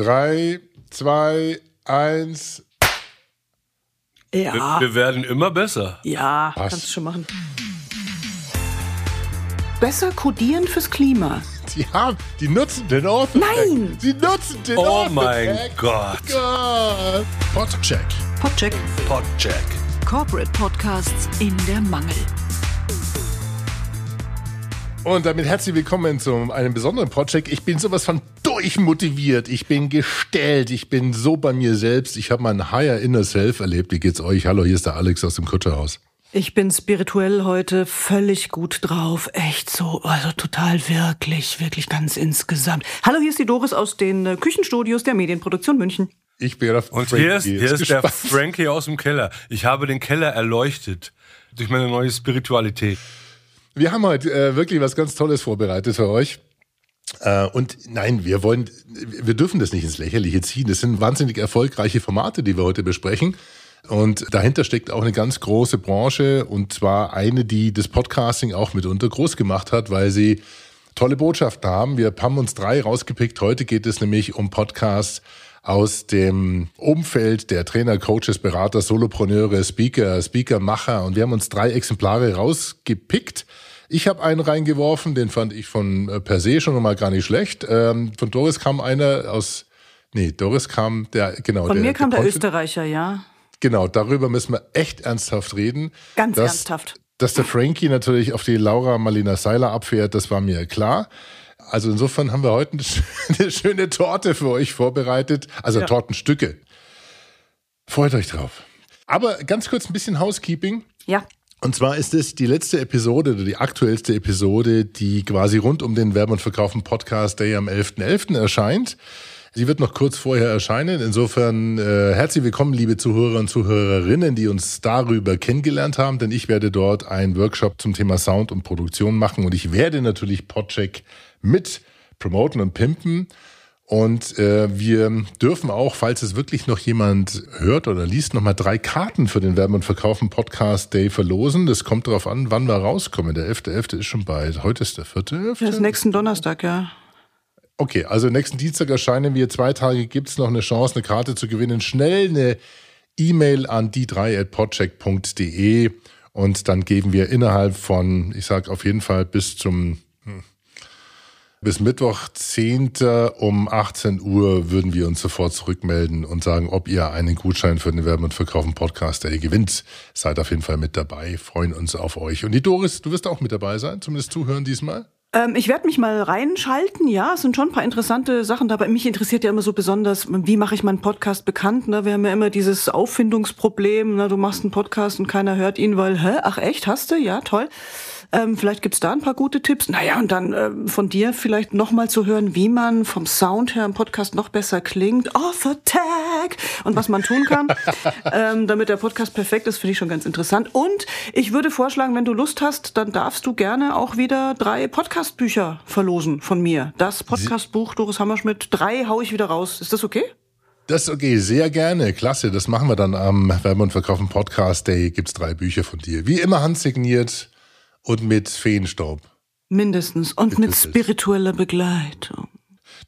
Drei, zwei, eins. Ja. Wir, wir werden immer besser. Ja, Was? kannst du schon machen. Besser kodieren fürs Klima. Die haben, die nutzen den Orthopack. Nein! Sie nutzen den Oh Orthopack. mein Gott. Gott. Podcheck. Podcheck. Podcheck. Corporate Podcasts in der Mangel. Und damit herzlich willkommen zu einem besonderen Podcheck. Ich bin sowas von durchmotiviert. Ich bin gestellt. Ich bin so bei mir selbst. Ich habe mein Higher Inner Self erlebt. Wie geht's euch? Hallo, hier ist der Alex aus dem Kutscherhaus. Ich bin spirituell heute völlig gut drauf. Echt so, also total wirklich, wirklich ganz insgesamt. Hallo, hier ist die Doris aus den äh, Küchenstudios der Medienproduktion München. Ich bin der Und Frankie. hier ist, hier ist der. Frankie aus dem Keller. Ich habe den Keller erleuchtet durch meine neue Spiritualität. Wir haben heute äh, wirklich was ganz Tolles vorbereitet für euch. Äh, und nein, wir wollen, wir dürfen das nicht ins Lächerliche ziehen. Das sind wahnsinnig erfolgreiche Formate, die wir heute besprechen. Und dahinter steckt auch eine ganz große Branche und zwar eine, die das Podcasting auch mitunter groß gemacht hat, weil sie tolle Botschaften haben. Wir haben uns drei rausgepickt. Heute geht es nämlich um Podcasts aus dem Umfeld der Trainer, Coaches, Berater, Solopreneure, Speaker, Speakermacher und wir haben uns drei Exemplare rausgepickt. Ich habe einen reingeworfen, den fand ich von äh, per se schon mal gar nicht schlecht. Ähm, von Doris kam einer aus, nee, Doris kam der, genau. Von mir kam der Confi- Österreicher, ja. Genau, darüber müssen wir echt ernsthaft reden. Ganz dass, ernsthaft. Dass der Frankie natürlich auf die Laura Marlina Seiler abfährt, das war mir klar. Also insofern haben wir heute eine schöne Torte für euch vorbereitet, also Ja. Tortenstücke. Freut euch drauf. Aber ganz kurz ein bisschen Housekeeping. Ja. Und zwar ist es die letzte Episode oder die aktuellste Episode, die quasi rund um den Werben und Verkaufen Podcast Day am 11.11. erscheint. Sie wird noch kurz vorher erscheinen. Insofern äh, herzlich willkommen, liebe Zuhörer und Zuhörerinnen, die uns darüber kennengelernt haben, denn ich werde dort einen Workshop zum Thema Sound und Produktion machen und ich werde natürlich Podcheck mit promoten und pimpen. Und äh, wir dürfen auch, falls es wirklich noch jemand hört oder liest, nochmal drei Karten für den Werben und Verkaufen Podcast Day verlosen. Das kommt darauf an, wann wir rauskommen. Der 11.11. ist schon bald. Heute ist der 4.11. Das ist nächsten Donnerstag, ja. Okay, also nächsten Dienstag erscheinen wir. Zwei Tage gibt's noch eine Chance, eine Karte zu gewinnen. Schnell eine E-Mail an die drei at podcheck.de und dann geben wir innerhalb von, ich sag auf jeden Fall bis zum hm, bis Mittwoch 10. um 18 Uhr würden wir uns sofort zurückmelden und sagen, ob ihr einen Gutschein für den Werben und Verkaufen Podcast, der ihr gewinnt. Seid auf jeden Fall mit dabei, freuen uns auf euch. Und die Doris, du wirst auch mit dabei sein, zumindest zuhören diesmal. Ähm, ich werde mich mal reinschalten, ja, es sind schon ein paar interessante Sachen dabei. Mich interessiert ja immer so besonders, wie mache ich meinen Podcast bekannt? Ne? Wir haben ja immer dieses Auffindungsproblem, ne? du machst einen Podcast und keiner hört ihn, weil, hä, ach echt, hast du? Ja, toll. Ähm, vielleicht gibt's da ein paar gute Tipps. Naja, und dann ähm, von dir vielleicht nochmal zu hören, wie man vom Sound her im Podcast noch besser klingt. Off Attack! Und was man tun kann, ähm, damit der Podcast perfekt ist, finde ich schon ganz interessant. Und ich würde vorschlagen, wenn du Lust hast, dann darfst du gerne auch wieder drei Podcastbücher verlosen von mir. Das Podcastbuch Doris Hammerschmidt, drei hau ich wieder raus. Ist das okay? Das ist okay, sehr gerne. Klasse, das machen wir dann am Werben und Verkaufen Podcast Day. Gibt's drei Bücher von dir. Wie immer handsigniert und mit Feenstaub. Mindestens. Und mit spiritueller Begleitung.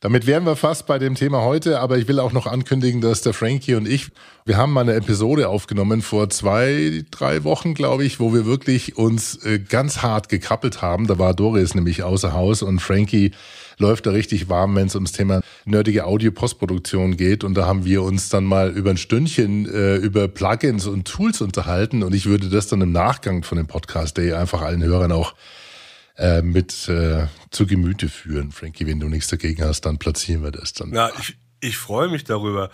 Damit wären wir fast bei dem Thema heute, aber ich will auch noch ankündigen, dass der Frankie und ich, wir haben mal eine Episode aufgenommen vor zwei, drei Wochen, glaube ich, wo wir wirklich uns äh, ganz hart gekappelt haben. Da war Doris nämlich außer Haus und Frankie läuft da richtig warm, wenn es ums Thema nerdige Audio-Postproduktion geht. Und da haben wir uns dann mal über ein Stündchen äh, über Plugins und Tools unterhalten. Und ich würde das dann im Nachgang von dem Podcast Day einfach allen Hörern auch äh, mit äh, zu Gemüte führen. Frankie, wenn du nichts dagegen hast, dann platzieren wir das dann. Na, ich, ich freue mich darüber.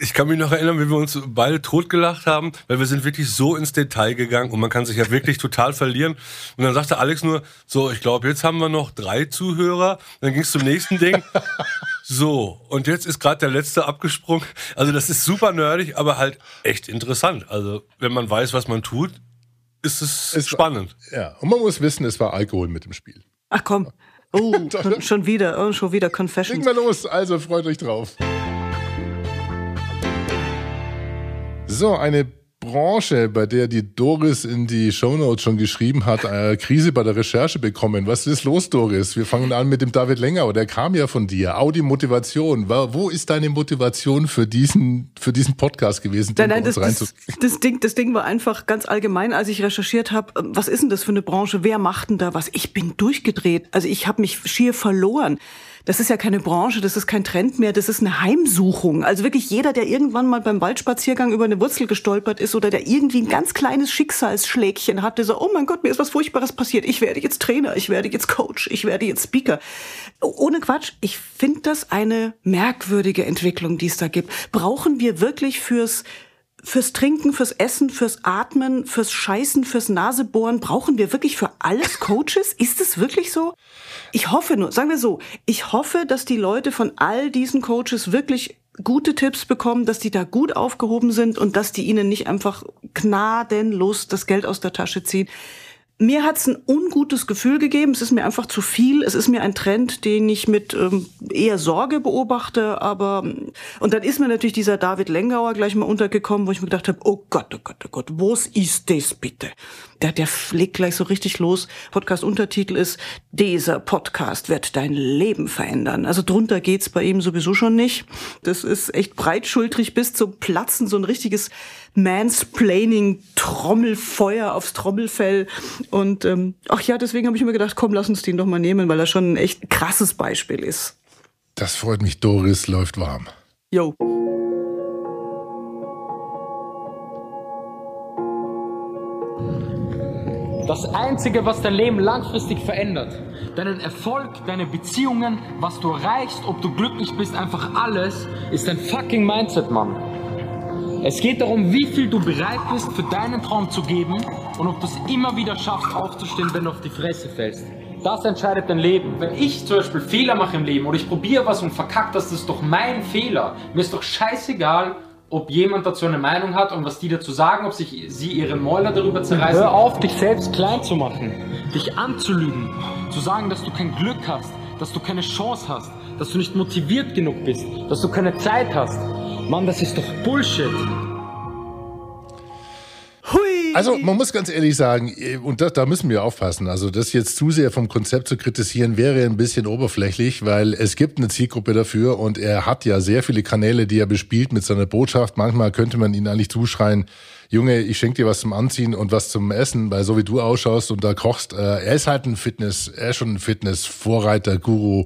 Ich kann mich noch erinnern, wie wir uns beide totgelacht haben, weil wir sind wirklich so ins Detail gegangen und man kann sich ja wirklich total verlieren. Und dann sagte Alex nur, so, ich glaube, jetzt haben wir noch drei Zuhörer. Dann ging es zum nächsten Ding. So, und jetzt ist gerade der letzte abgesprungen. Also das ist super nerdig, aber halt echt interessant. Also wenn man weiß, was man tut, ist es, Es- spannend. Ja, und man muss wissen, es war Alkohol mit im Spiel. Ach komm. Oh, schon, schon wieder, oh, schon wieder Legen Confessions. wir los, also freut euch drauf. So, eine Branche, bei der die Doris in die Shownotes schon geschrieben hat, äh, Krise bei der Recherche bekommen. Was ist los, Doris? Wir fangen an mit dem David Länger, der kam ja von dir. Audi Motivation. Wo ist deine Motivation für diesen, für diesen Podcast gewesen? Nein, nein, das, das, das, Ding, das Ding war einfach ganz allgemein, als ich recherchiert habe, was ist denn das für eine Branche? Wer macht denn da was? Ich bin durchgedreht. Also ich habe mich schier verloren das ist ja keine Branche, das ist kein Trend mehr, das ist eine Heimsuchung. Also wirklich jeder, der irgendwann mal beim Waldspaziergang über eine Wurzel gestolpert ist oder der irgendwie ein ganz kleines Schicksalsschlägchen hatte, so, oh mein Gott, mir ist was Furchtbares passiert, ich werde jetzt Trainer, ich werde jetzt Coach, ich werde jetzt Speaker. Ohne Quatsch, ich finde das eine merkwürdige Entwicklung, die es da gibt. Brauchen wir wirklich fürs fürs Trinken, fürs Essen, fürs Atmen, fürs Scheißen, fürs Nasebohren, brauchen wir wirklich für alles Coaches? Ist es wirklich so? Ich hoffe nur, sagen wir so, ich hoffe, dass die Leute von all diesen Coaches wirklich gute Tipps bekommen, dass die da gut aufgehoben sind und dass die ihnen nicht einfach gnadenlos das Geld aus der Tasche ziehen. Mir hat's ein ungutes Gefühl gegeben. Es ist mir einfach zu viel. Es ist mir ein Trend, den ich mit ähm, eher Sorge beobachte. Aber und dann ist mir natürlich dieser David Lengauer gleich mal untergekommen, wo ich mir gedacht habe: Oh Gott, oh Gott, oh Gott, was ist das bitte? Der, der legt gleich so richtig los. Podcast-Untertitel ist: Dieser Podcast wird dein Leben verändern. Also drunter geht's bei ihm sowieso schon nicht. Das ist echt breitschultrig bis zum Platzen, so ein richtiges Mansplaining, Trommelfeuer aufs Trommelfell. Und ähm, ach ja, deswegen habe ich mir gedacht, komm, lass uns den doch mal nehmen, weil er schon ein echt krasses Beispiel ist. Das freut mich, Doris läuft warm. Jo. Das Einzige, was dein Leben langfristig verändert, deinen Erfolg, deine Beziehungen, was du erreichst, ob du glücklich bist, einfach alles, ist dein fucking Mindset, Mann. Es geht darum, wie viel du bereit bist, für deinen Traum zu geben und ob du es immer wieder schaffst, aufzustehen, wenn du auf die Fresse fällst. Das entscheidet dein Leben. Wenn ich zum Beispiel Fehler mache im Leben oder ich probiere was und verkackt, das ist doch mein Fehler. Mir ist doch scheißegal, ob jemand dazu eine Meinung hat und was die dazu sagen, ob sich sie ihre Mäuler darüber zerreißen. Hör auf, dich selbst klein zu machen, dich anzulügen, zu sagen, dass du kein Glück hast, dass du keine Chance hast, dass du nicht motiviert genug bist, dass du keine Zeit hast. Mann, das ist doch Bullshit. Hui. Also man muss ganz ehrlich sagen, und da, da müssen wir aufpassen, also das jetzt zu sehr vom Konzept zu kritisieren, wäre ein bisschen oberflächlich, weil es gibt eine Zielgruppe dafür und er hat ja sehr viele Kanäle, die er bespielt mit seiner Botschaft. Manchmal könnte man ihn eigentlich zuschreien, Junge, ich schenke dir was zum Anziehen und was zum Essen, weil so wie du ausschaust und da kochst, äh, er ist halt ein Fitness, er ist schon ein Fitness-Vorreiter, Guru,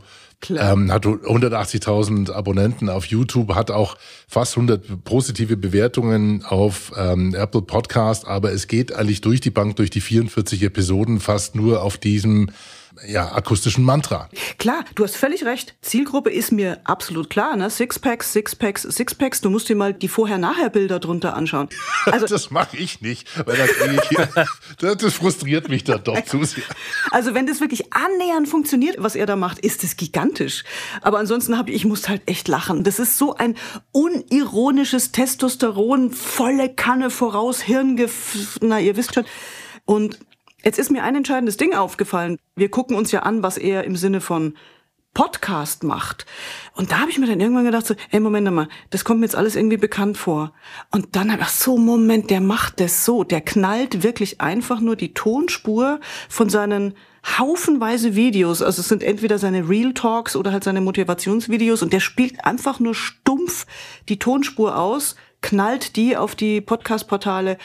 ähm, hat 180.000 Abonnenten auf YouTube, hat auch fast 100 positive Bewertungen auf ähm, Apple Podcast, aber es geht eigentlich durch die Bank, durch die 44 Episoden fast nur auf diesem ja, akustischen Mantra. Klar, du hast völlig recht. Zielgruppe ist mir absolut klar. Ne? Sixpacks, Sixpacks, Sixpacks. Du musst dir mal die Vorher-Nachher-Bilder drunter anschauen. Also, das mache ich nicht, weil das, ich, das frustriert mich dann doch zu sehr. Also wenn das wirklich annähernd funktioniert, was er da macht, ist es gigantisch. Aber ansonsten habe ich, ich muss halt echt lachen. Das ist so ein unironisches Testosteron, volle Kanne voraus, Hirngef... Na, ihr wisst schon. Und Jetzt ist mir ein entscheidendes Ding aufgefallen. Wir gucken uns ja an, was er im Sinne von Podcast macht. Und da habe ich mir dann irgendwann gedacht, so, ey, Moment mal, das kommt mir jetzt alles irgendwie bekannt vor. Und dann habe ich, so, Moment, der macht das so. Der knallt wirklich einfach nur die Tonspur von seinen haufenweise Videos. Also es sind entweder seine Real Talks oder halt seine Motivationsvideos. Und der spielt einfach nur stumpf die Tonspur aus, knallt die auf die Podcast-Portale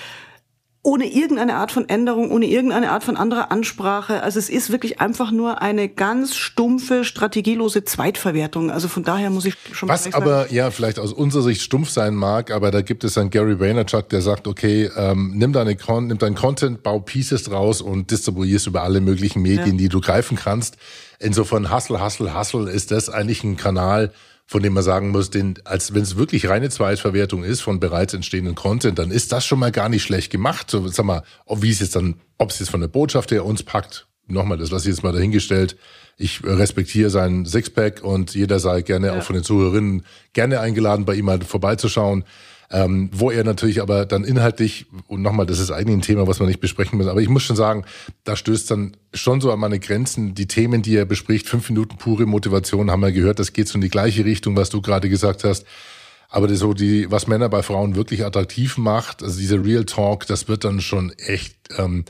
ohne irgendeine Art von Änderung, ohne irgendeine Art von anderer Ansprache. Also es ist wirklich einfach nur eine ganz stumpfe, strategielose Zweitverwertung. Also von daher muss ich schon Was aber ja vielleicht aus unserer Sicht stumpf sein mag, aber da gibt es dann Gary Vaynerchuk, der sagt, okay, ähm, nimm deine Con nimm dein Content, bau Pieces draus und distribuierst über alle möglichen Medien, ja. die du greifen kannst. Insofern Hustle, Hustle, Hustle ist das eigentlich ein Kanal, von dem man sagen muss, den, als wenn es wirklich reine Zweitverwertung ist von bereits entstehenden Content, dann ist das schon mal gar nicht schlecht gemacht. So, sag mal, wie es jetzt dann, ob es jetzt von der Botschaft her uns packt, nochmal, das lasse ich jetzt mal dahingestellt. Ich respektiere seinen Sixpack und jeder sei gerne ja. auch von den Zuhörerinnen gerne eingeladen, bei ihm mal vorbeizuschauen. Ähm, wo er natürlich aber dann inhaltlich, und nochmal, das ist eigentlich ein Thema, was wir nicht besprechen müssen, aber ich muss schon sagen, da stößt dann schon so an meine Grenzen. Die Themen, die er bespricht, fünf Minuten pure Motivation, haben wir gehört, das geht so in die gleiche Richtung, was du gerade gesagt hast. Aber das so die, was Männer bei Frauen wirklich attraktiv macht, also dieser Real Talk, das wird dann schon echt. Ähm,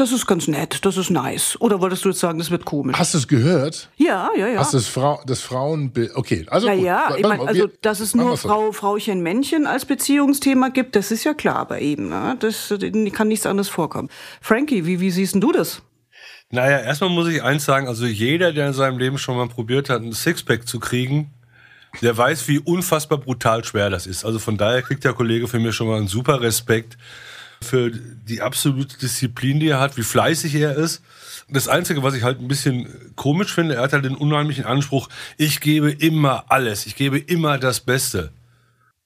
Das ist ganz nett, das ist nice. Oder wolltest du jetzt sagen, das wird komisch? hast du es gehört? Ja, ja, ja. Hast du das, Frau, das Frauenbild? Okay, also Ja, gut. ja, Warte ich meine, also, dass es nur. Frau, Frauchen, Männchen als Beziehungsthema gibt, das ist ja klar bei ihm. Ne? Das kann nichts anderes vorkommen. Frankie, wie, wie siehst denn du das? Naja, erstmal muss ich eins sagen, also jeder, der in seinem Leben schon mal probiert hat, ein Sixpack zu kriegen, der weiß, wie unfassbar brutal schwer das ist. Also von daher kriegt der Kollege für mich schon mal einen super Respekt für die absolute Disziplin, die er hat, wie fleißig er ist. Das Einzige, was ich halt ein bisschen komisch finde, er hat halt den unheimlichen Anspruch, ich gebe immer alles, ich gebe immer das Beste.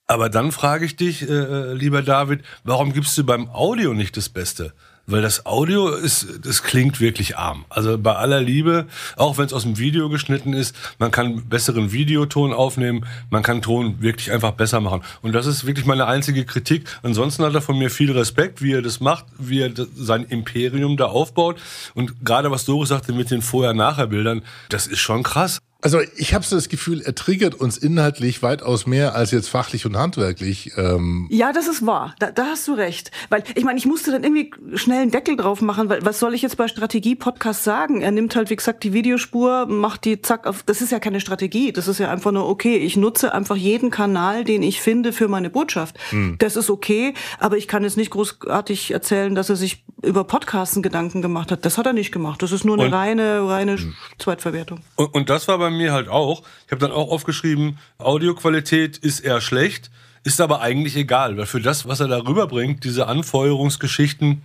Aber dann frage ich dich, äh, lieber David, warum gibst du beim Audio nicht das Beste? Weil das Audio ist, das klingt wirklich arm. Also bei aller Liebe, auch wenn es aus dem Video geschnitten ist, man kann besseren Videoton aufnehmen, man kann Ton wirklich einfach besser machen. Und das ist wirklich meine einzige Kritik. Ansonsten hat er von mir viel Respekt, wie er das macht, wie er sein Imperium da aufbaut. Und gerade was Doris sagte mit den Vorher-Nachher-Bildern, das ist schon krass. Also ich habe so das Gefühl, er triggert uns inhaltlich weitaus mehr als jetzt fachlich und handwerklich. Ähm, Ja, das ist wahr. Da, da hast du recht. Weil ich meine, ich musste dann irgendwie schnell einen Deckel drauf machen, weil was soll ich jetzt bei Strategie-Podcast sagen? Er nimmt halt, wie gesagt, die Videospur, macht die zack auf. Das ist ja keine Strategie. Das ist ja einfach nur, okay, ich nutze einfach jeden Kanal, den ich finde, für meine Botschaft. Das ist okay, aber ich kann jetzt nicht großartig erzählen, dass er sich über Podcasten Gedanken gemacht hat. Das hat er nicht gemacht. Das ist nur eine Und- reine, reine Zweitverwertung. Und, und das war bei mir halt auch. Ich habe dann auch aufgeschrieben, Audioqualität ist eher schlecht, ist aber eigentlich egal, weil für das, was er da rüberbringt, diese Anfeuerungsgeschichten,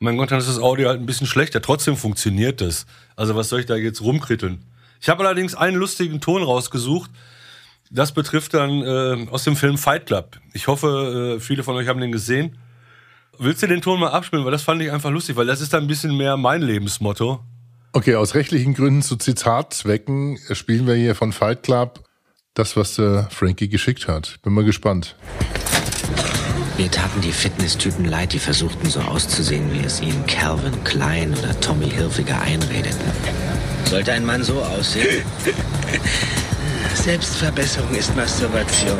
mein Gott, dann ist das Audio halt ein bisschen schlechter. Trotzdem funktioniert das. Also was soll ich da jetzt rumkritteln? Ich habe allerdings einen lustigen Ton rausgesucht. Das betrifft dann äh, aus dem Film Fight Club. Ich hoffe, äh, viele von euch haben den gesehen. Willst du den Ton mal abspielen? Weil das fand ich einfach lustig, weil das ist dann ein bisschen mehr mein Lebensmotto. Okay, aus rechtlichen Gründen zu Zitatzwecken spielen wir hier von Fight Club das, was der Frankie geschickt hat. Bin mal gespannt. Mir taten die Fitnesstypen leid, die versuchten so auszusehen, wie es ihnen Calvin Klein oder Tommy Hilfiger einredeten. Sollte ein Mann so aussehen? Selbstverbesserung ist Masturbation.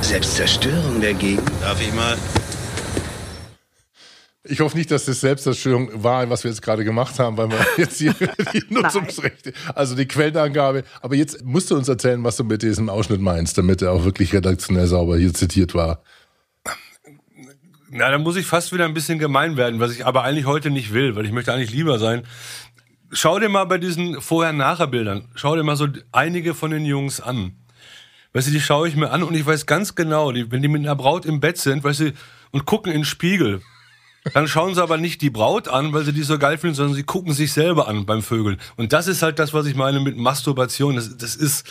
Selbstzerstörung dagegen. Darf ich mal? Ich hoffe nicht, dass das Selbstzerstörung war, was wir jetzt gerade gemacht haben, weil wir jetzt hier die Nutzungsrechte, also die Quellenangabe. Aber jetzt musst du uns erzählen, was du mit diesem Ausschnitt meinst, damit er auch wirklich redaktionell sauber hier zitiert war. Na, da muss ich fast wieder ein bisschen gemein werden, was ich aber eigentlich heute nicht will, weil ich möchte eigentlich lieber sein. Schau dir mal bei diesen Vorher-Nachher-Bildern, schau dir mal so einige von den Jungs an. Weißt du, die schaue ich mir an und ich weiß ganz genau, die, wenn die mit einer Braut im Bett sind, weißt du, und gucken in den Spiegel, dann schauen sie aber nicht die Braut an, weil sie die so geil finden, sondern sie gucken sich selber an beim Vögeln. Und das ist halt das, was ich meine mit Masturbation. Das, das ist,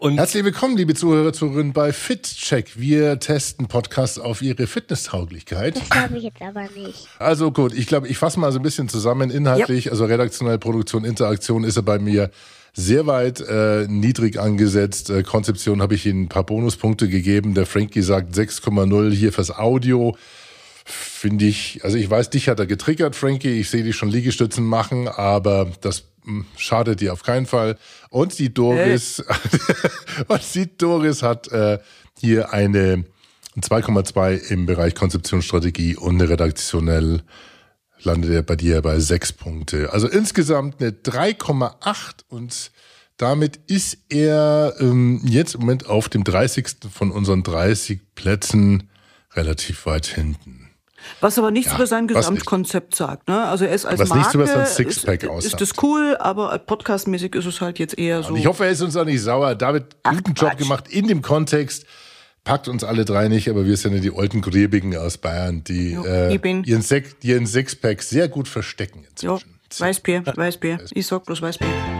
und Herzlich willkommen, liebe Zuhörer, Zuhörerinnen bei FitCheck. Wir testen Podcasts auf ihre Fitnesstauglichkeit. Das glaube ich jetzt aber nicht. Also gut, ich glaube, ich fasse mal so ein bisschen zusammen inhaltlich. Also redaktionell Produktion, Interaktion ist er bei mir sehr weit äh, niedrig angesetzt. Äh, Konzeption habe ich Ihnen ein paar Bonuspunkte gegeben. Der Frankie sagt 6,0 hier fürs Audio. Finde ich, also ich weiß, dich hat er getriggert, Frankie. Ich sehe dich schon Liegestützen machen, aber das mh, schadet dir auf keinen Fall. Und die Doris, und die Doris hat äh, hier eine 2,2 im Bereich Konzeptionsstrategie und eine redaktionell landet er bei dir bei sechs Punkte. Also insgesamt eine 3,8 und damit ist er ähm, jetzt im Moment auf dem 30. von unseren 30 Plätzen relativ weit hinten. Was aber nichts Ja, über sein Gesamtkonzept sagt. Ne? Also er ist als Was Marke, nichts über sein Sixpack ist, aussagt. ist das cool, aber podcastmäßig ist es halt jetzt eher so. Und ich hoffe, er ist uns auch nicht sauer. David, guten Job Quatsch. gemacht in dem Kontext. Packt uns alle drei nicht, aber wir sind ja die alten Griebigen aus Bayern, die, Jo, äh, ihren, Sek ihren Sixpack sehr gut verstecken ja, inzwischen. Weißbier, Weißbier. Ich sag bloß Weißbier.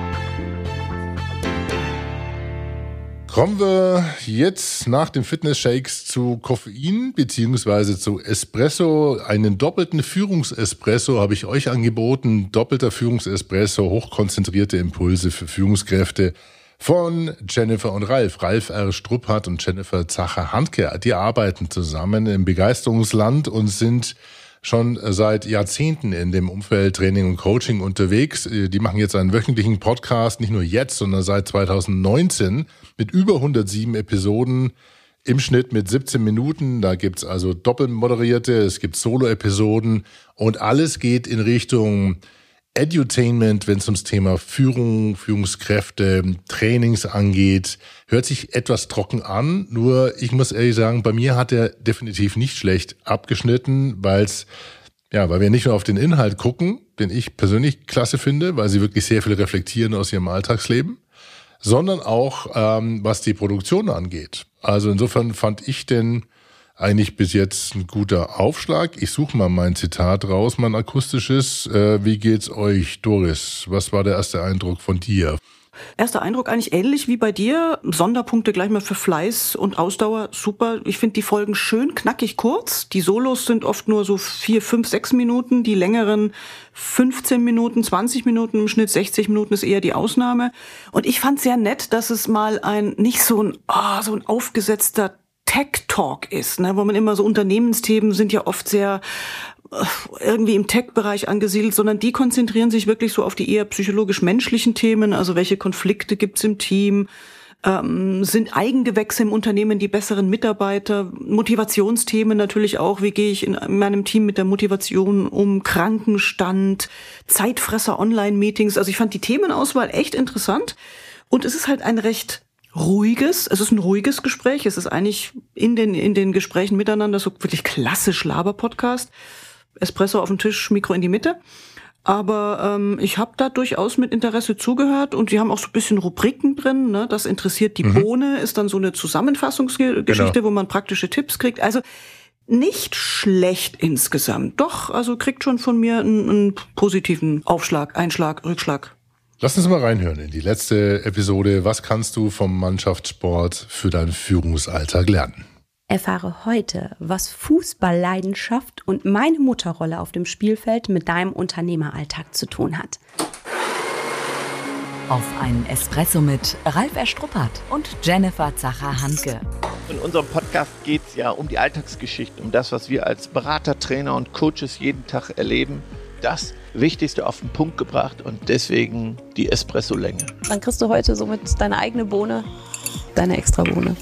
Kommen wir jetzt nach den Fitness-Shakes zu Koffein beziehungsweise zu Espresso. Einen doppelten Führungsespresso habe ich euch angeboten. Doppelter Führungsespresso, hochkonzentrierte Impulse für Führungskräfte von Jennifer und Ralf. Ralf R. Struppert und Jennifer Zacher-Handke, die arbeiten zusammen im Begeisterungsland und sind schon seit Jahrzehnten in dem Umfeld Training und Coaching unterwegs. Die machen jetzt einen wöchentlichen Podcast, nicht nur jetzt, sondern seit 2019 mit über 107 Episoden im Schnitt mit 17 Minuten. Da gibt's also doppelmoderierte, es gibt Solo-Episoden und alles geht in Richtung Edutainment, wenn es ums Thema Führung, Führungskräfte, Trainings angeht. Hört sich etwas trocken an, nur ich muss ehrlich sagen, bei mir hat er definitiv nicht schlecht abgeschnitten, weil es ja, weil wir nicht nur auf den Inhalt gucken, den ich persönlich klasse finde, weil sie wirklich sehr viel reflektieren aus ihrem Alltagsleben, sondern auch ähm, was die Produktion angeht. Also insofern fand ich den eigentlich bis jetzt ein guter Aufschlag. Ich suche mal mein Zitat raus, mein akustisches. Äh, wie geht's euch, Doris? Was war der erste Eindruck von dir? Erster Eindruck eigentlich ähnlich wie bei dir. Sonderpunkte gleich mal für Fleiß und Ausdauer. Super. Ich finde die Folgen schön knackig kurz. Die Solos sind oft nur so vier, fünf, sechs Minuten. Die längeren 15 Minuten, 20 Minuten, im Schnitt 60 Minuten ist eher die Ausnahme. Und ich fand sehr nett, dass es mal ein, nicht so ein, oh, so ein aufgesetzter Tech Talk ist, ne, wo man immer so Unternehmensthemen sind ja oft sehr äh, irgendwie im Tech-Bereich angesiedelt, sondern die konzentrieren sich wirklich so auf die eher psychologisch-menschlichen Themen, also welche Konflikte gibt's im Team, ähm, sind Eigengewächse im Unternehmen die besseren Mitarbeiter, Motivationsthemen natürlich auch, wie gehe ich in meinem Team mit der Motivation um, Krankenstand, Zeitfresser, Online-Meetings, also ich fand die Themenauswahl echt interessant. Und es ist halt ein recht ruhiges, es ist ein ruhiges Gespräch, es ist eigentlich in den, in den Gesprächen miteinander so wirklich klassisch Laber-Podcast. Espresso auf dem Tisch, Mikro in die Mitte. Aber ähm, ich habe da durchaus mit Interesse zugehört und die haben auch so ein bisschen Rubriken drin. Ne? Das interessiert die mhm. Bohne, ist dann so eine Zusammenfassungsgeschichte, genau. wo man praktische Tipps kriegt. Also nicht schlecht insgesamt. Doch, also kriegt schon von mir einen, einen positiven Aufschlag, Einschlag, Rückschlag. Lass uns mal reinhören in die letzte Episode. Was kannst du vom Mannschaftssport für deinen Führungsalltag lernen? Erfahre heute, was Fußballleidenschaft und meine Mutterrolle auf dem Spielfeld mit deinem Unternehmeralltag zu tun hat. Auf einen Espresso mit Ralf Erstruppert und Jennifer Zacher-Hanke. In unserem Podcast geht es ja um die Alltagsgeschichte, um das, was wir als Berater, Trainer und Coaches jeden Tag erleben. Das Wichtigste auf den Punkt gebracht und deswegen die Espresso-Länge. Dann kriegst du heute somit deine eigene Bohne, deine extra Bohne.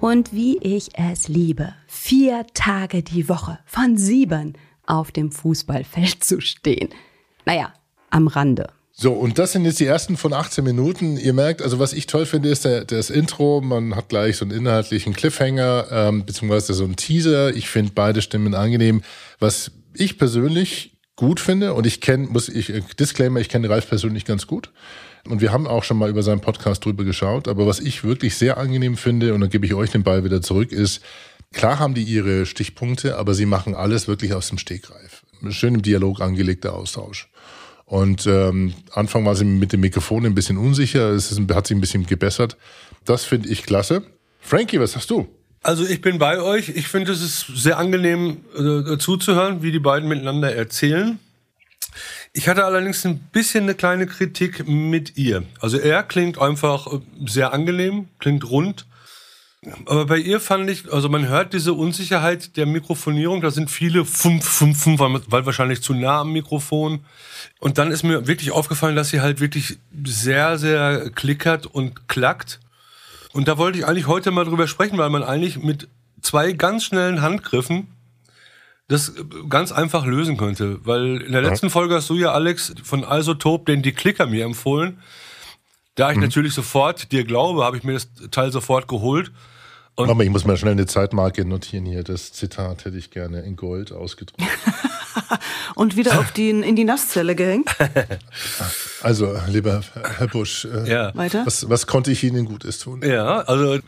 Und wie ich es liebe, vier Tage die Woche von sieben auf dem Fußballfeld zu stehen. Naja, am Rande. So, und das sind jetzt die ersten von 18 Minuten. Ihr merkt, also was ich toll finde, ist der, das Intro. Man hat gleich so einen inhaltlichen Cliffhanger, ähm, beziehungsweise so einen Teaser. Ich finde beide Stimmen angenehm. Was ich persönlich gut finde und ich kenne, muss ich, Disclaimer, ich kenne Ralf persönlich ganz gut. Und wir haben auch schon mal über seinen Podcast drüber geschaut. Aber was ich wirklich sehr angenehm finde, und dann gebe ich euch den Ball wieder zurück, ist, klar haben die ihre Stichpunkte, aber sie machen alles wirklich aus dem Stegreif. Schön im Dialog angelegter Austausch. Und ähm, Anfang war sie mit dem Mikrofon ein bisschen unsicher, es ist, hat sich ein bisschen gebessert. Das finde ich klasse. Frankie, was hast du? Also ich bin bei euch. Ich finde, es ist sehr angenehm äh, zuzuhören, wie die beiden miteinander erzählen. Ich hatte allerdings ein bisschen eine kleine Kritik mit ihr. Also er klingt einfach äh, sehr angenehm, klingt rund. Aber bei ihr fand ich, also man hört diese Unsicherheit der Mikrofonierung, da sind viele fünf, fünf, fünf, weil, weil wahrscheinlich zu nah am Mikrofon. Und dann ist mir wirklich aufgefallen, dass sie halt wirklich sehr, sehr klickert und klackt. Und da wollte ich eigentlich heute mal drüber sprechen, weil man eigentlich mit zwei ganz schnellen Handgriffen das ganz einfach lösen könnte. Weil in der letzten Folge hast du ja, Alex, von Isotop den die Klicker mir empfohlen. Da ich mhm. natürlich sofort dir glaube, habe ich mir das Teil sofort geholt. Und Mama, ich muss mal schnell eine Zeitmarke notieren hier. Das Zitat hätte ich gerne in Gold ausgedruckt. Und wieder auf die, in die Nasszelle gehängt. Also, lieber Herr Busch, äh, ja. Weiter? Was, was konnte ich Ihnen Gutes tun? Ja, also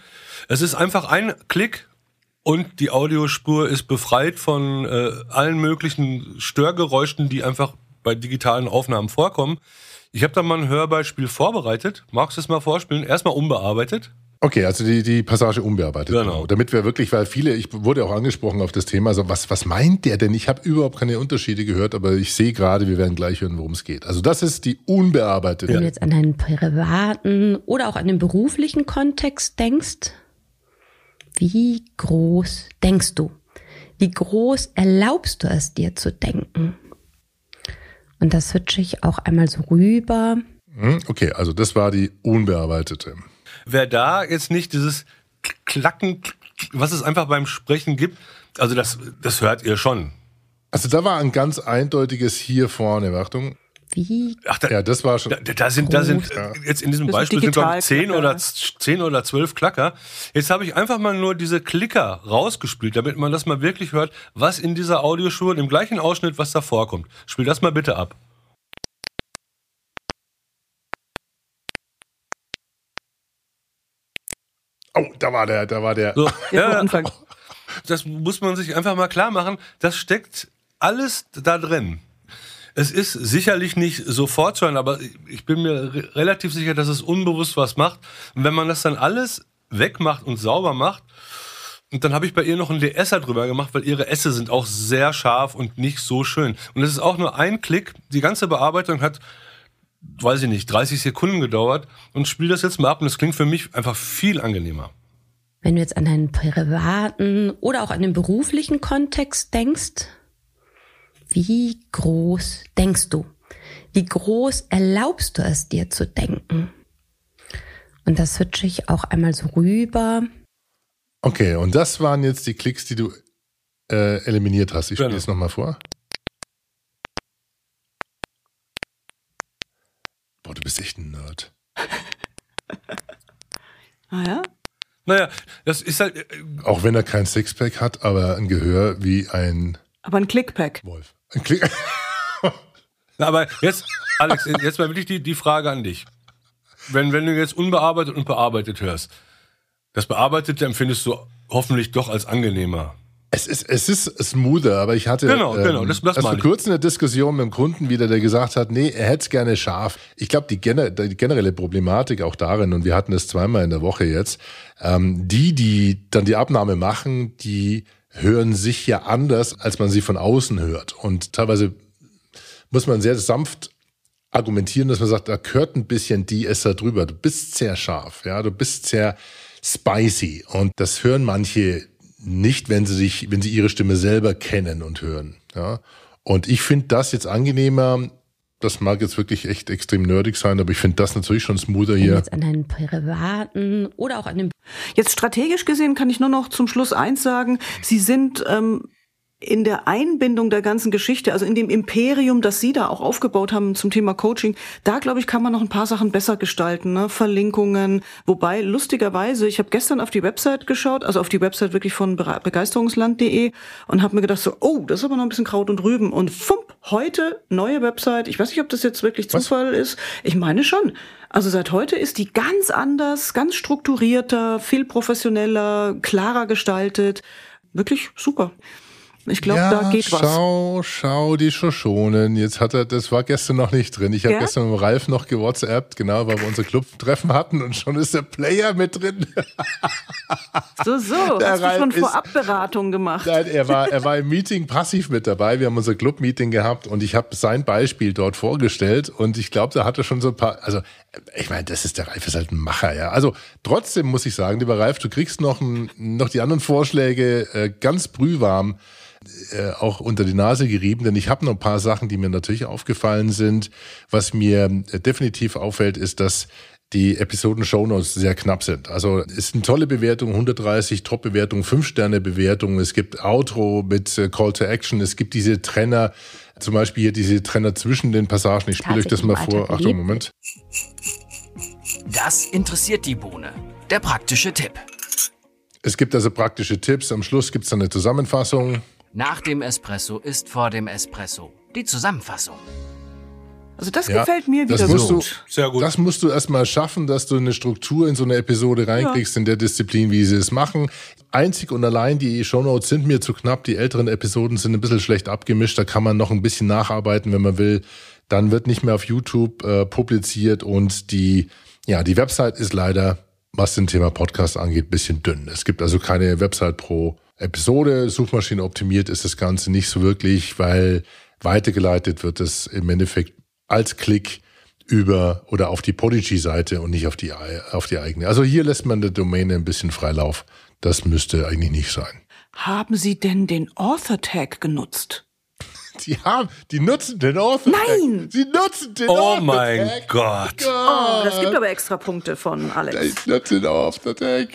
es ist einfach ein Klick und die Audiospur ist befreit von äh, allen möglichen Störgeräuschen, die einfach bei digitalen Aufnahmen vorkommen. Ich habe da mal ein Hörbeispiel vorbereitet. Magst du es mal vorspielen? Erstmal unbearbeitet. Okay, also die, die Passage unbearbeitet. Genau. genau. Damit wir wirklich, weil viele, ich wurde auch angesprochen auf das Thema, also was, was meint der denn? Ich habe überhaupt keine Unterschiede gehört, aber ich sehe gerade, wir werden gleich hören, worum es geht. Also das ist die unbearbeitete. Wenn du jetzt an deinen privaten oder auch an den beruflichen Kontext denkst, wie groß denkst du? Wie groß erlaubst du es dir zu denken? Und das switche ich auch einmal so rüber. Hm, okay, also das war die unbearbeitete wer da jetzt nicht dieses Klacken, was es einfach beim Sprechen gibt. Also das, das hört ihr schon. Also da war ein ganz eindeutiges hier vorne, Achtung. Wie? Ach, da, Ja, das war schon. da, da sind, da sind Ja. jetzt in diesem Das Beispiel sind glaube ich zehn oder zehn oder zwölf Klacker. Jetzt habe ich einfach mal nur diese Klicker rausgespielt, damit man das mal wirklich hört, was in dieser Audiospur, im gleichen Ausschnitt, was da vorkommt. Spiel das mal bitte ab. Oh, da war der, da war der. So, Ja, Anfang. das muss man sich einfach mal klar machen. Das steckt alles da drin. Es ist sicherlich nicht sofort zu hören, aber ich bin mir re relativ sicher, dass es unbewusst was macht. Und wenn man das dann alles wegmacht und sauber macht, und dann habe ich bei ihr noch einen DSer drüber gemacht, weil ihre Esse sind auch sehr scharf und nicht so schön. Und es ist auch nur ein Klick. Die ganze Bearbeitung hat, weiß ich nicht, 30 Sekunden gedauert. Und spiele das jetzt mal ab und es klingt für mich einfach viel angenehmer. Wenn du jetzt an deinen privaten oder auch an den beruflichen Kontext denkst, wie groß denkst du? Wie groß erlaubst du es dir zu denken? Und das switche ich auch einmal so rüber. Okay, und das waren jetzt die Klicks, die du äh, eliminiert hast. Ich spiele Genau. es nochmal vor. Boah, du bist echt ein Nerd. Ah ja? Naja, das ist halt, äh, Auch wenn er kein Sixpack hat, aber ein Gehör wie ein Aber ein Clickpack. Wolf. Ein Klick. Na, aber jetzt, Alex, jetzt mal wirklich die, die Frage an dich. Wenn, wenn du jetzt unbearbeitet und bearbeitet hörst, das Bearbeitete empfindest du hoffentlich doch als angenehmer. Es ist, es ist smoother, aber ich hatte Genau, genau, das- das erst meine vor kurzem eine Diskussion mit dem Kunden wieder, der gesagt hat, nee, er hätte es gerne scharf. Ich glaube, die, gener die generelle Problematik auch darin, und wir hatten das zweimal in der Woche jetzt, ähm, die, die dann die Abnahme machen, die hören sich ja anders, als man sie von außen hört. Und teilweise muss man sehr sanft argumentieren, dass man sagt, da gehört ein bisschen die Esser drüber. Du bist sehr scharf, ja, du bist sehr spicy. Und das hören manche nicht, wenn sie sich, wenn sie ihre Stimme selber kennen und hören. Ja. Und ich finde das jetzt angenehmer. Das mag jetzt wirklich echt extrem nerdig sein, aber ich finde das natürlich schon smoother hier. jetzt an deinen privaten oder auch an den Jetzt strategisch gesehen kann ich nur noch zum Schluss eins sagen. Sie sind ähm, in der Einbindung der ganzen Geschichte, also in dem Imperium, das Sie da auch aufgebaut haben zum Thema Coaching, da glaube ich, kann man noch ein paar Sachen besser gestalten, ne? Verlinkungen. Wobei, lustigerweise, ich habe gestern auf die Website geschaut, also auf die Website wirklich von begeisterungsland.de und habe mir gedacht so, oh, das ist aber noch ein bisschen Kraut und Rüben. Und fump, heute neue Website. Ich weiß nicht, ob das jetzt wirklich Zufall ist. Ich meine schon. Also seit heute ist die ganz anders, ganz strukturierter, viel professioneller, klarer gestaltet. Wirklich super. Ich glaube, da geht was. schau, schau, die Schoschonen. Jetzt hat er, das war gestern noch nicht drin. Ich habe Ja? gestern mit Ralf noch gewhatsappt, genau, weil wir unser Clubtreffen hatten und schon ist der Player mit drin. So, so. Der Hast du Ralf schon ist- Vorabberatung gemacht? Nein, er war, er war im Meeting passiv mit dabei. Wir haben unser Club-Meeting gehabt und ich habe sein Beispiel dort vorgestellt und ich glaube, da hatte schon so ein paar, also ich meine, das ist der Ralf ist halt ein Macher, ja. Also trotzdem muss ich sagen, lieber Ralf, du kriegst noch, ein, noch die anderen Vorschläge äh, ganz brühwarm äh, auch unter die Nase gerieben, denn ich habe noch ein paar Sachen, die mir natürlich aufgefallen sind. Was mir äh, definitiv auffällt, ist, dass die Episoden-Shownotes sehr knapp sind. Also es sind tolle Bewertungen, 130 Top-Bewertungen, 5-Sterne-Bewertungen. Es gibt Outro mit äh, Call to Action. Es gibt diese Trenner, zum Beispiel hier diese Trenner zwischen den Passagen. Ich spiele euch das mal vor. Achtung. Moment. Das interessiert die Bohne. Der praktische Tipp. Es gibt also praktische Tipps. Am Schluss gibt es dann eine Zusammenfassung. Nach dem Espresso ist vor dem Espresso. Die Zusammenfassung. Also das Ja, gefällt mir das wieder musst gut. Sehr gut. Das musst du erstmal schaffen, dass du eine Struktur in so eine Episode reinkriegst, in der Disziplin, wie sie es machen. Einzig und allein die Shownotes sind mir zu knapp. Die älteren Episoden sind ein bisschen schlecht abgemischt. Da kann man noch ein bisschen nacharbeiten, wenn man will. Dann wird nicht mehr auf YouTube äh, publiziert und die, ja, die Website ist leider, was den Thema Podcast angeht, bisschen dünn. Es gibt also keine Website pro Episode. Suchmaschine optimiert ist das Ganze nicht so wirklich, weil weitergeleitet wird es im Endeffekt als Klick über oder auf die Podigy-Seite und nicht auf die, auf die eigene. Also hier lässt man der Domäne ein bisschen Freilauf. Das müsste eigentlich nicht sein. Haben Sie denn den Author-Tag genutzt? Die haben, die nutzen den Author Nein! Sie nutzen den Oh mein Gott. Oh, das gibt aber extra Punkte von Alex. Ich nutze den Author Tag.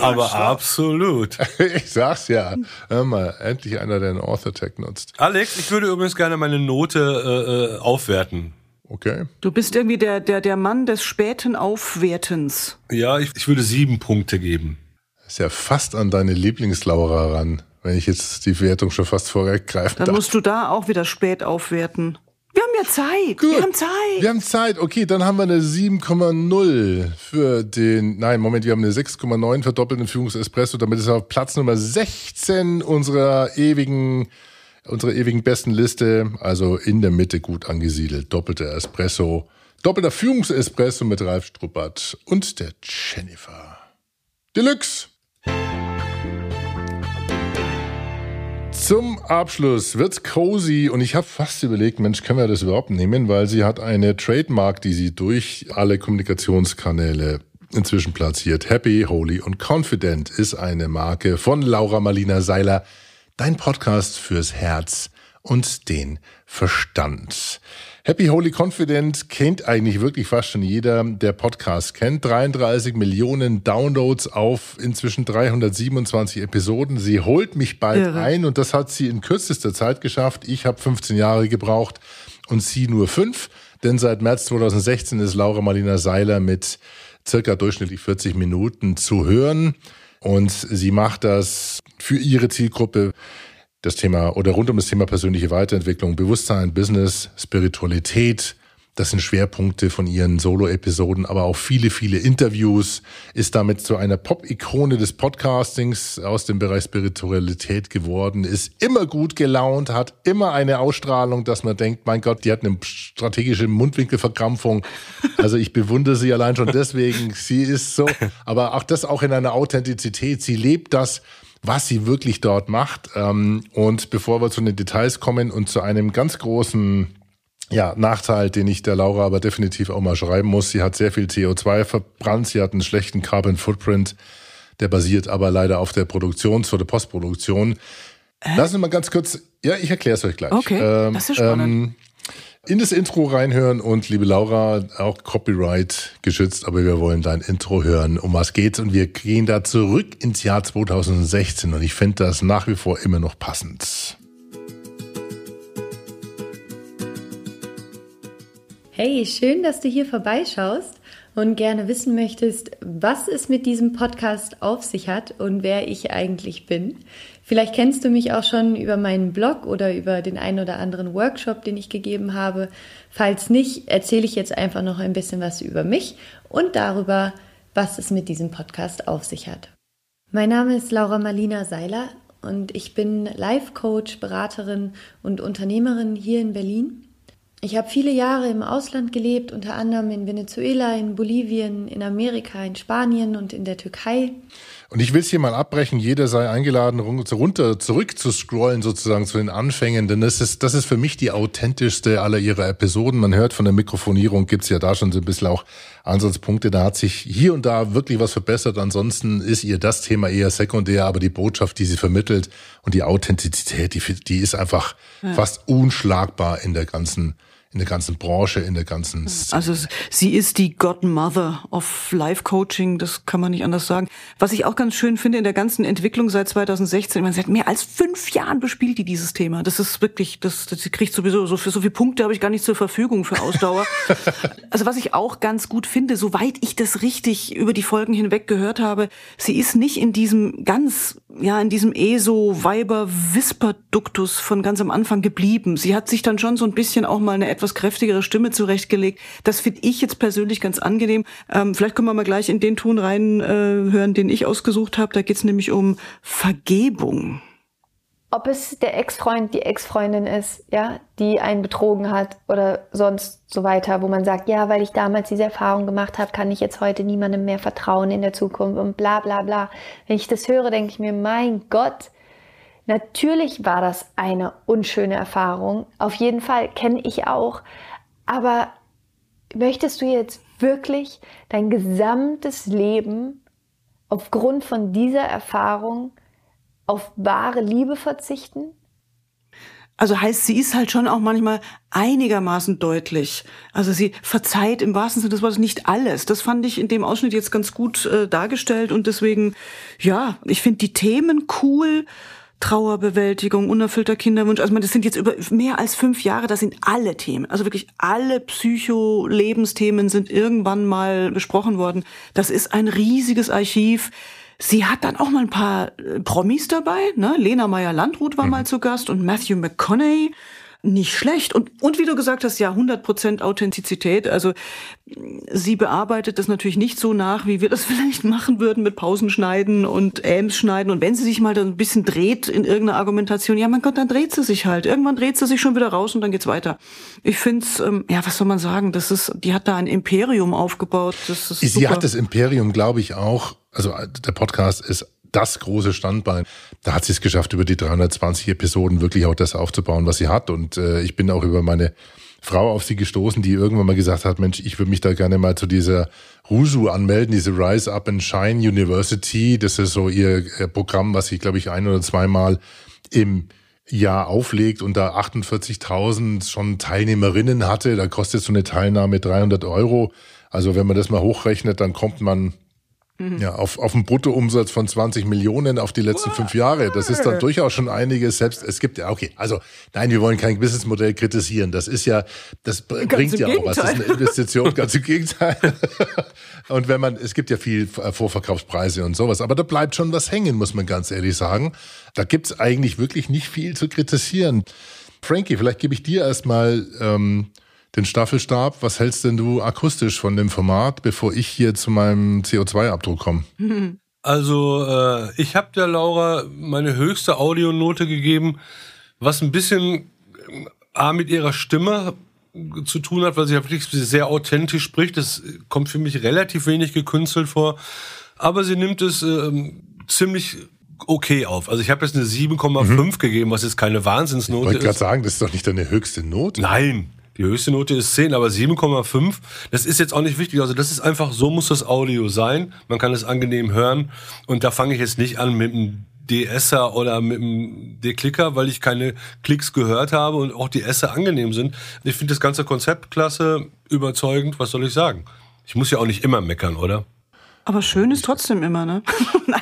Aber absolut. Ich sag's ja. Hör mal, endlich einer, der einen Author Tag nutzt. Alex, ich würde übrigens gerne meine Note äh, äh, aufwerten. Okay. Du bist irgendwie der, der, der Mann des späten Aufwertens. Ja, ich, ich würde sieben Punkte geben. Ist ja fast an deine Lieblingslaura ran, wenn ich jetzt die Wertung schon fast vorweggreifen Dann darf. musst du da auch wieder spät aufwerten. Wir haben ja Zeit. Wir haben Zeit. Wir haben Zeit. Okay, dann haben wir eine 7,0 für den, nein, Moment, wir haben eine 6,9 für doppelten Führungsespresso. Damit ist er auf Platz Nummer 16 unserer ewigen, unserer ewigen besten Liste. Also in der Mitte gut angesiedelt. Doppelter Espresso. Doppelter Führungsespresso mit Ralf Struppert und der Jennifer. Deluxe. Zum Abschluss wird's cozy und ich habe fast überlegt, Mensch, können wir das überhaupt nehmen, weil sie hat eine Trademark, die sie durch alle Kommunikationskanäle inzwischen platziert. Happy, Holy und Confident ist eine Marke von Laura Marlina Seiler. Dein Podcast fürs Herz und den Verstand. Happy Holy Confident kennt eigentlich wirklich fast schon jeder, der Podcast kennt. 33 Millionen Downloads auf inzwischen 327 Episoden. Sie holt mich bald Irre. ein und das hat sie in kürzester Zeit geschafft. Ich habe 15 Jahre gebraucht und sie nur fünf, denn seit März 2016 ist Laura Marlina Seiler mit circa durchschnittlich 40 Minuten zu hören und sie macht das für ihre Zielgruppe das Thema oder rund um das Thema persönliche Weiterentwicklung, Bewusstsein, Business, Spiritualität. Das sind Schwerpunkte von ihren Solo-Episoden, aber auch viele, viele Interviews. Ist damit zu einer Pop-Ikone des Podcastings aus dem Bereich Spiritualität geworden. Ist immer gut gelaunt, hat immer eine Ausstrahlung, dass man denkt, mein Gott, die hat eine strategische Mundwinkelverkrampfung. Also ich bewundere sie allein schon deswegen. Sie ist so, aber auch das auch in einer Authentizität. Sie lebt das, was sie wirklich dort macht. Ähm, Und bevor wir zu den Details kommen und zu einem ganz großen ja, Nachteil, den ich der Laura aber definitiv auch mal schreiben muss, sie hat sehr viel CO2 verbrannt, sie hat einen schlechten Carbon Footprint, der basiert aber leider auf der Produktion, zur der Postproduktion. Lassen wir mal ganz kurz, ja, ich erkläre es euch gleich. Okay, das ist spannend. Ähm, in das Intro reinhören und liebe Laura, auch Copyright geschützt, aber wir wollen dein Intro hören. Um was geht's? Und wir gehen da zurück ins Jahr 2016 und ich finde das nach wie vor immer noch passend. Hey, schön, dass du hier vorbeischaust und gerne wissen möchtest, was es mit diesem Podcast auf sich hat und wer ich eigentlich bin. Vielleicht kennst du mich auch schon über meinen Blog oder über den einen oder anderen Workshop, den ich gegeben habe. Falls nicht, erzähle ich jetzt einfach noch ein bisschen was über mich und darüber, was es mit diesem Podcast auf sich hat. Mein Name ist Laura Marlina Seiler und ich bin Life Coach, Beraterin und Unternehmerin hier in Berlin. Ich habe viele Jahre im Ausland gelebt, unter anderem in Venezuela, in Bolivien, in Amerika, in Spanien und in der Türkei. Und ich will es hier mal abbrechen. Jeder sei eingeladen, runter zurück zu scrollen, sozusagen zu den Anfängen. Denn das ist, das ist für mich die authentischste aller ihrer Episoden. Man hört von der Mikrofonierung, gibt's ja da schon so ein bisschen auch Ansatzpunkte. Da hat sich hier und da wirklich was verbessert. Ansonsten ist ihr das Thema eher sekundär, aber die Botschaft, die sie vermittelt und die Authentizität, die, die ist einfach Ja. fast unschlagbar in der ganzen in der ganzen Branche, in der ganzen Also sie ist die Godmother of Life Coaching, das kann man nicht anders sagen. Was ich auch ganz schön finde in der ganzen Entwicklung seit 2016, man seit mehr als fünf Jahren bespielt die dieses Thema. Das ist wirklich, das, das sie kriegt sowieso so für so viele Punkte habe ich gar nicht zur Verfügung für Ausdauer. also was ich auch ganz gut finde, soweit ich das richtig über die Folgen hinweg gehört habe, sie ist nicht in diesem ganz, ja, in diesem ESO Weiber Whisper-Duktus von ganz am Anfang geblieben. Sie hat sich dann schon so ein bisschen auch mal eine etwas kräftigere Stimme zurechtgelegt. Das finde ich jetzt persönlich ganz angenehm. Ähm, vielleicht können wir mal gleich in den Ton rein äh, hören, den ich ausgesucht habe. Da geht es nämlich um Vergebung. Ob es der Ex-Freund, die Ex-Freundin ist, ja, die einen betrogen hat oder sonst so weiter, wo man sagt, ja, weil ich damals diese Erfahrung gemacht habe, kann ich jetzt heute niemandem mehr vertrauen in der Zukunft und bla bla bla. Wenn ich das höre, denke ich mir, mein Gott, natürlich war das eine unschöne Erfahrung. Auf jeden Fall kenne ich auch. Aber möchtest du jetzt wirklich dein gesamtes Leben aufgrund von dieser Erfahrung auf wahre Liebe verzichten? Also heißt, sie ist halt schon auch manchmal einigermaßen deutlich. Also sie verzeiht im wahrsten Sinne des Wortes nicht alles. Das fand ich in dem Ausschnitt jetzt ganz gut äh, dargestellt und deswegen, ja, ich finde die Themen cool. Trauerbewältigung, unerfüllter Kinderwunsch. Also das sind jetzt über mehr als fünf Jahre, das sind alle Themen. Also wirklich alle Psycho-Lebensthemen sind irgendwann mal besprochen worden. Das ist ein riesiges Archiv. Sie hat dann auch mal ein paar äh, Promis dabei. Ne? Lena Meyer-Landrut war mhm. mal zu Gast und Matthew McConaughey nicht schlecht. Und, und wie du gesagt hast, ja, 100% Authentizität. Also sie bearbeitet das natürlich nicht so nach, wie wir das vielleicht machen würden mit Pausenschneiden und Äms schneiden. Und wenn sie sich mal dann ein bisschen dreht in irgendeiner Argumentation, ja, mein Gott, dann dreht sie sich halt. Irgendwann dreht sie sich schon wieder raus und dann geht's weiter. Ich find's, ähm, ja, was soll man sagen? Das ist, die hat da ein Imperium aufgebaut. Das ist sie super. hat das Imperium, glaube ich, auch. Also der Podcast ist das große Standbein. Da hat sie es geschafft, über die 320 Episoden wirklich auch das aufzubauen, was sie hat. Und äh, ich bin auch über meine Frau auf sie gestoßen, die irgendwann mal gesagt hat, Mensch, ich würde mich da gerne mal zu dieser RUSU anmelden, diese Rise Up and Shine University. Das ist so ihr Programm, was sie, glaube ich, ein oder zweimal im Jahr auflegt und da 48.000 schon Teilnehmerinnen hatte. Da kostet so eine Teilnahme 300 Euro. Also wenn man das mal hochrechnet, dann kommt man Mhm. Ja, auf, auf einen Bruttoumsatz von 20 Millionen auf die letzten fünf Jahre. Das ist dann durchaus schon einiges. Selbst es gibt ja, okay, also nein, wir wollen kein Businessmodell kritisieren. Das ist ja, das bringt ganz ja auch was. Das ist eine Investition, ganz im Gegenteil. und wenn man, es gibt ja viel Vorverkaufspreise und sowas, aber da bleibt schon was hängen, muss man ganz ehrlich sagen. Da gibt's eigentlich wirklich nicht viel zu kritisieren. Frankie, vielleicht gebe ich dir erstmal ähm, den Staffelstab. Was hältst denn du akustisch von dem Format, bevor ich hier zu meinem CO2-Abdruck komme? Also äh, ich habe der Laura meine höchste Audionote gegeben, was ein bisschen äh, A mit ihrer Stimme zu tun hat, weil sie ja wirklich sehr authentisch spricht. Das kommt für mich relativ wenig gekünstelt vor. Aber sie nimmt es äh, ziemlich okay auf. Also ich habe jetzt eine 7,5 mhm. gegeben, was jetzt keine Wahnsinnsnote ist. Ich wollte gerade sagen, das ist doch nicht deine höchste Note. Nein, die höchste Note ist 10, aber 7,5, das ist jetzt auch nicht wichtig. Also das ist einfach, so muss das Audio sein. Man kann es angenehm hören. Und da fange ich jetzt nicht an mit einem DSer oder mit einem D-Clicker, weil ich keine Klicks gehört habe und auch die Esser angenehm sind. Ich finde das ganze Konzept klasse, überzeugend. Was soll ich sagen? Ich muss ja auch nicht immer meckern, oder? Aber schön ist trotzdem immer, ne? Nein,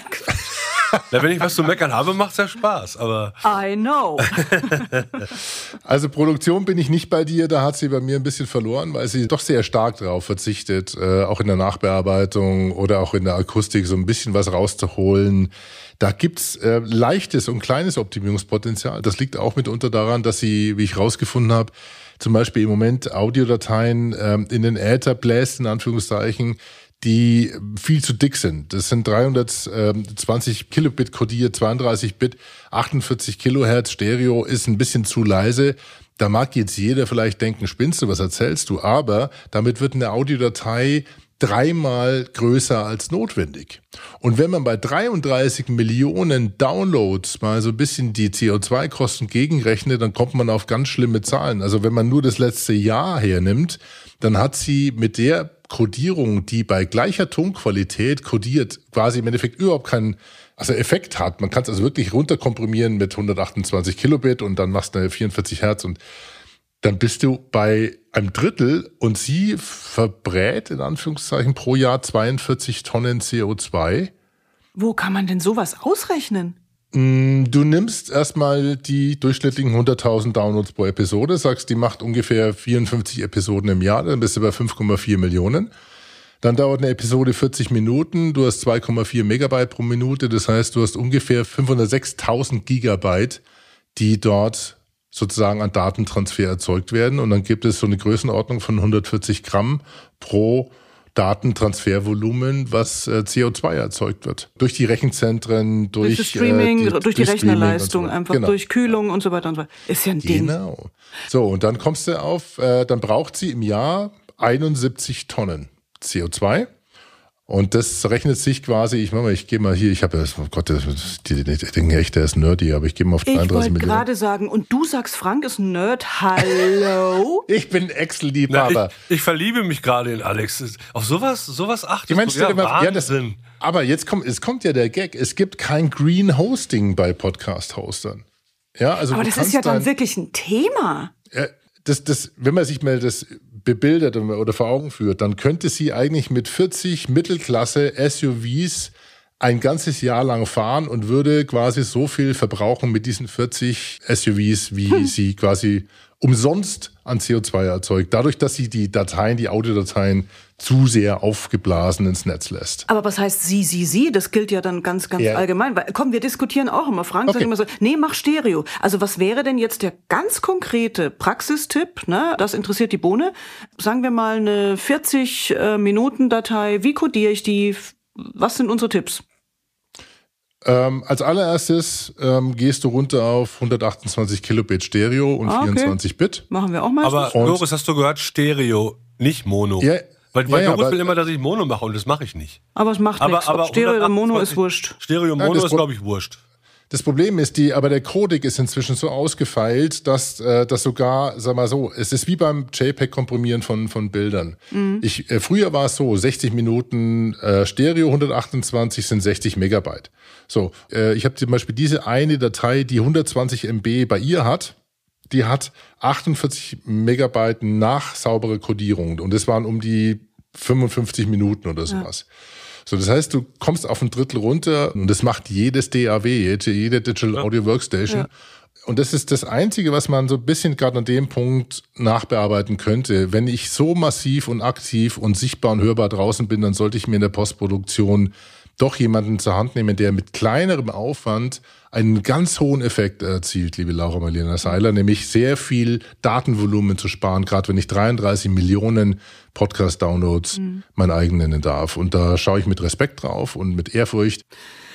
na, wenn ich was zu meckern habe, macht es ja Spaß. Aber I know. also Produktion bin ich nicht bei dir. Da hat sie bei mir ein bisschen verloren, weil sie doch sehr stark darauf verzichtet, äh, auch in der Nachbearbeitung oder auch in der Akustik so ein bisschen was rauszuholen. Da gibt's äh, leichtes und kleines Optimierungspotenzial. Das liegt auch mitunter daran, dass sie, wie ich rausgefunden habe, zum Beispiel im Moment Audiodateien ähm, in den Äther bläst, in Anführungszeichen, die viel zu dick sind. Das sind 320 Kilobit kodiert, 32 Bit, 48 Kilohertz Stereo ist ein bisschen zu leise. Da mag jetzt jeder vielleicht denken, spinnst du, was erzählst du? Aber damit wird eine Audiodatei dreimal größer als notwendig. Und wenn man bei 33 Millionen Downloads mal so ein bisschen die CO2-Kosten gegenrechnet, dann kommt man auf ganz schlimme Zahlen. Also wenn man nur das letzte Jahr hernimmt, dann hat sie mit der Codierung, die bei gleicher Tonqualität codiert, quasi im Endeffekt überhaupt keinen also Effekt hat. Man kann es also wirklich runterkomprimieren mit 128 Kilobit und dann machst du 44 Hertz und dann bist du bei einem Drittel und sie verbrät in Anführungszeichen pro Jahr 42 Tonnen CO2. Wo kann man denn sowas ausrechnen? Mm, du nimmst erstmal die durchschnittlichen 100.000 Downloads pro Episode, sagst, die macht ungefähr 54 Episoden im Jahr, dann bist du bei 5,4 Millionen. Dann dauert eine Episode 40 Minuten, du hast 2,4 Megabyte pro Minute, das heißt, du hast ungefähr 506.000 Gigabyte, die dort sozusagen an Datentransfer erzeugt werden. Und dann gibt es so eine Größenordnung von 140 Gramm pro Datentransfervolumen, was äh, CO2 erzeugt wird. Durch die Rechenzentren, durch, durch Streaming, äh, die, durch die Rechnerleistung, so einfach genau. durch Kühlung und so weiter und so weiter. Ist ja ein Ding. Genau. So, und dann kommst du auf, äh, dann braucht sie im Jahr 71 Tonnen CO2. Und das rechnet sich quasi, ich mal, ich gehe mal hier, ich habe, oh Gott, die denken echt, der ist nerdy, aber ich gehe mal auf 33 Millionen. Ich wollte gerade sagen, und du sagst, Frank ist ein Nerd, hallo? ich bin Excel-Liebhaber. Ich, ich, verliebe mich gerade in Alex. Auf sowas, sowas achtest ich mein, du? Ja, immer, ja, das, Aber jetzt kommt, es kommt ja der Gag. Es gibt kein Green Hosting bei Podcast-Hostern. Ja, also Aber das ist ja dann dein- wirklich ein Thema. Ja, das, das, wenn man sich mal das bebildert oder vor Augen führt, dann könnte sie eigentlich mit 40 Mittelklasse SUVs ein ganzes Jahr lang fahren und würde quasi so viel verbrauchen mit diesen 40 SUVs, wie Hm. sie quasi umsonst an CO2 erzeugt, dadurch, dass sie die Dateien, die Audiodateien zu sehr aufgeblasen ins Netz lässt. Aber was heißt sie, sie, sie? Das gilt ja dann ganz, ganz Ja. allgemein. Weil, komm, wir diskutieren auch immer. Frank sagt Okay. immer so, nee, mach Stereo. Also was wäre denn jetzt der ganz konkrete Praxistipp? Ne? Das interessiert die Bohne. Sagen wir mal eine 40-Minuten-Datei. Wie codiere ich die? Was sind unsere Tipps? Ähm, als allererstes ähm, gehst du runter auf 128 Kilobit Stereo und Ah, okay. 24 Bit. Machen wir auch mal. Aber Und- Loris, hast du gehört, Stereo, nicht Mono. Ja, weil weil ja, ja, Loris will immer, dass ich Mono mache und das mache ich nicht. aber es macht Aber, nichts. aber Stereo oder Mono 128 ist wurscht. Stereo Mono das ist, glaube ich, wurscht. Das Problem ist, die, aber der Codec ist inzwischen so ausgefeilt, dass, äh, dass sogar, sag mal so, es ist wie beim JPEG-Komprimieren von, von Bildern. Ich, äh, früher war es so, 60 Minuten äh, Stereo, 128 sind 60 Megabyte. So, äh, ich habe zum Beispiel diese eine Datei, die 120 MB bei ihr hat, die hat 48 Megabyte nach saubere Kodierung und das waren um die 55 Minuten oder sowas. So, das heißt, du kommst auf ein Drittel runter und das macht jedes DAW, jede, jede Digital Audio Workstation. Ja. Und das ist das Einzige, was man so ein bisschen gerade an dem Punkt nachbearbeiten könnte. Wenn ich so massiv und aktiv und sichtbar und hörbar draußen bin, dann sollte ich mir in der Postproduktion doch jemanden zur Hand nehmen, der mit kleinerem Aufwand einen ganz hohen Effekt erzielt, liebe Laura Marlena Seiler, nämlich sehr viel Datenvolumen zu sparen, gerade wenn ich 33 Millionen Podcast-Downloads mein eigen nennen darf. Und da schaue ich mit Respekt drauf und mit Ehrfurcht.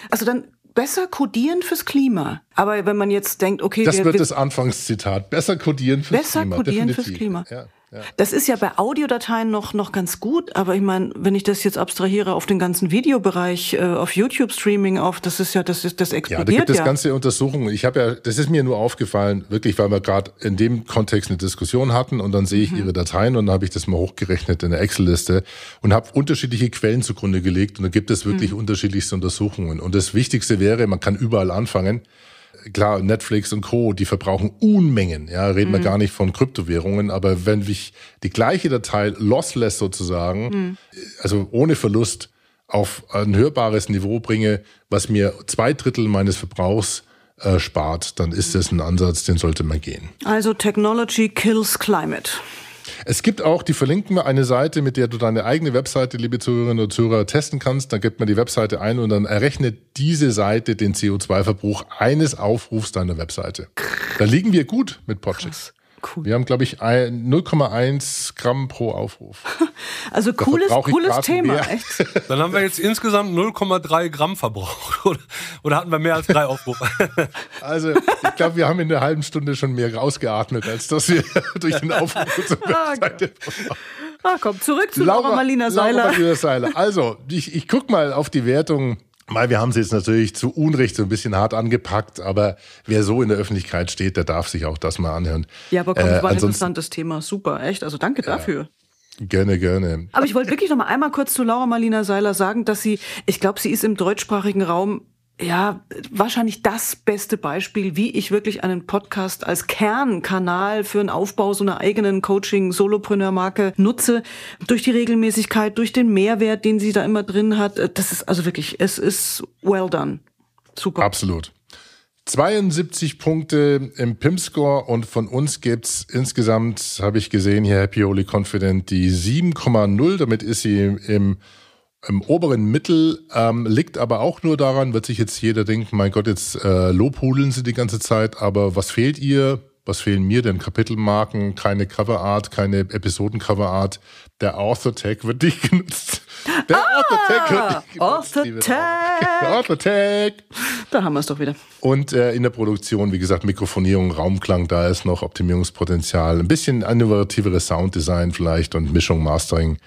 Also dann besser codieren fürs Klima. Aber wenn man jetzt denkt, okay, Das wir, wird wir, das Anfangszitat. Besser codieren fürs Besser Klima. codieren definitiv. fürs Klima. Ja, ja. Das ist ja bei Audiodateien noch, noch ganz gut, aber ich meine, wenn ich das jetzt abstrahiere auf den ganzen Videobereich, äh, auf YouTube-Streaming, auf, das ist ja, das ist, das Ja, da explodiert gibt es ja. ganze Untersuchungen. Ich habe ja, das ist mir nur aufgefallen, wirklich, weil wir gerade in dem Kontext eine Diskussion hatten und dann sehe Mhm. ich ihre Dateien und dann habe ich das mal hochgerechnet in der Excel-Liste und habe unterschiedliche Quellen zugrunde gelegt und da gibt es wirklich Mhm. unterschiedlichste Untersuchungen. Und das Wichtigste wäre, man kann überall anfangen. Klar, Netflix und Co., die verbrauchen Unmengen. Ja, reden Mhm. wir gar nicht von Kryptowährungen, aber wenn ich die gleiche Datei lossless sozusagen, Mhm. also ohne Verlust, auf ein hörbares Niveau bringe, was mir zwei Drittel meines Verbrauchs äh, spart, dann ist das ein Ansatz, den sollte man gehen. Also Technology kills climate. Es gibt auch, die verlinken wir, eine Seite, mit der du deine eigene Webseite, liebe Zuhörerinnen und Zuhörer, testen kannst. Dann gibt man die Webseite ein und dann errechnet diese Seite den CO2-Verbrauch eines Aufrufs deiner Webseite. Da liegen wir gut mit Podchicks. Cool. Wir haben, glaube ich, ein- 0,1 Gramm pro Aufruf. Also cooles, cooles Thema, mehr. echt. Dann haben wir jetzt insgesamt 0,3 Gramm verbraucht. Oder, oder hatten wir mehr als drei Aufrufe? Also, ich glaube, wir haben in einer halben Stunde schon mehr rausgeatmet, als dass wir durch den Aufruf zur Webseite Ah, komm, zurück zu Laura, Marlina Seiler. Laura Marlina Seiler. Also, ich, ich guck mal auf die Wertung. Mal, wir haben sie jetzt natürlich zu Unrecht so ein bisschen hart angepackt, aber wer so in der Öffentlichkeit steht, der darf sich auch das mal anhören. Ja, aber komm, Äh, das war ein interessantes Thema. Super, echt. Also danke dafür. Gerne, gerne. Aber ich wollte wirklich noch mal einmal kurz zu Laura Marlina Seiler sagen, dass sie, ich glaube, sie ist im deutschsprachigen Raum ja, wahrscheinlich das beste Beispiel, wie ich wirklich einen Podcast als Kernkanal für einen Aufbau so einer eigenen Coaching-Solopreneur-Marke nutze. Durch die Regelmäßigkeit, durch den Mehrwert, den sie da immer drin hat. Das ist also wirklich, es ist well done. Super. Absolut. 72 Punkte im PIM-Score und von uns gibt's insgesamt, habe ich gesehen, hier Happy Holy Confident, die 7,0. Damit ist sie im, im oberen Mittel, ähm, liegt aber auch nur daran, wird sich jetzt jeder denken, mein Gott, jetzt äh, lobhudeln sie die ganze Zeit, aber was fehlt ihr? Was fehlen mir denn? Kapitelmarken, keine Coverart, keine Episodencoverart. Der Author-Tag wird nicht genutzt. Der Author-Tag wird nicht genutzt. Author-Tag. Author-Tag. Da haben wir es doch wieder. Und äh, in der Produktion, wie gesagt, Mikrofonierung, Raumklang, da ist noch Optimierungspotenzial. Ein bisschen innovativeres Sounddesign vielleicht und Mischung, Mastering.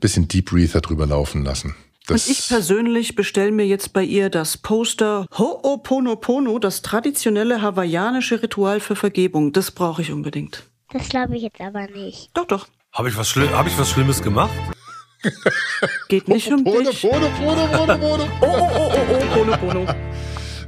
Bisschen Deep Breather drüber laufen lassen. Das Und ich persönlich bestelle mir jetzt bei ihr das Poster Ho'oponopono, das traditionelle hawaiianische Ritual für Vergebung. Das brauche ich unbedingt. Das glaube ich jetzt aber nicht. Doch, doch. Habe ich, was Schli- hab ich was Schlimmes gemacht? Geht nicht um Bono, dich. Bono, Bono, Bono, Bono. Oh, oh, oh, oh, oh, Bono, Bono.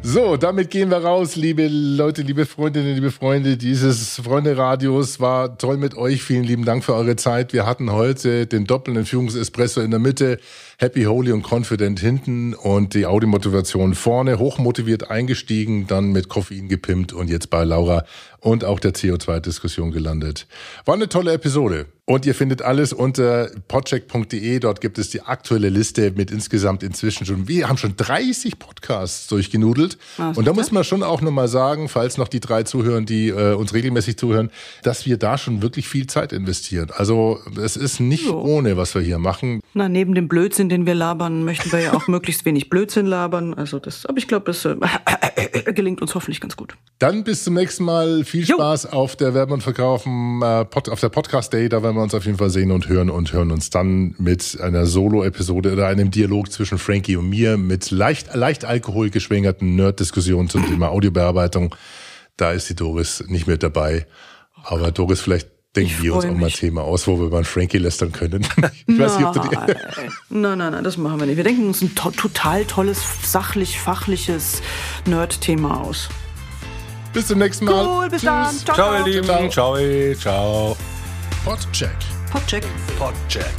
So, damit gehen wir raus, liebe Leute, liebe Freundinnen, liebe Freunde dieses Freunde-Radios. War toll mit euch. Vielen lieben Dank für eure Zeit. Wir hatten heute den doppelten Führungsespresso in der Mitte, Happy, Holy und Confident hinten und die Audiomotivation vorne, hochmotiviert eingestiegen, dann mit Koffein gepimpt und jetzt bei Laura und auch der CO2-Diskussion gelandet. War eine tolle Episode. Und ihr findet alles unter podcheck.de. Dort gibt es die aktuelle Liste mit insgesamt inzwischen schon, wir haben schon 30 Podcasts durchgenudelt. Ah, und da muss man schon auch nochmal sagen, falls noch die drei zuhören, die äh, uns regelmäßig zuhören, dass wir da schon wirklich viel Zeit investieren. Also es ist nicht Jo. ohne, was wir hier machen. Na, neben dem Blödsinn, den wir labern, möchten wir ja auch möglichst wenig Blödsinn labern. Also das, aber ich glaube, das äh, gelingt uns hoffentlich ganz gut. Dann bis zum nächsten Mal. Viel Jo. Spaß auf der Werben und Verkaufen, äh, Pod, auf der Podcast Day. Da werden wir uns auf jeden Fall sehen und hören und hören uns dann mit einer Solo-Episode oder einem Dialog zwischen Frankie und mir mit leicht, leicht alkoholgeschwängerten Nerd-Diskussionen zum Thema Audiobearbeitung. Da ist die Doris nicht mit dabei. Aber Doris, vielleicht denken Ich wir uns auch mal ein. Thema aus, wo wir mal Frankie lästern können. ich weiß nicht, ob du die, Nein, nein, nein, nein, das machen wir nicht. Wir denken uns ein to total tolles, sachlich, fachliches Nerd-Thema aus. Bis zum nächsten Mal. Cool, bis dann. Ciao, Ciao, ihr Lieben. Ciao. Ciao. Ciao. Podcheck. Podcheck. Podcheck.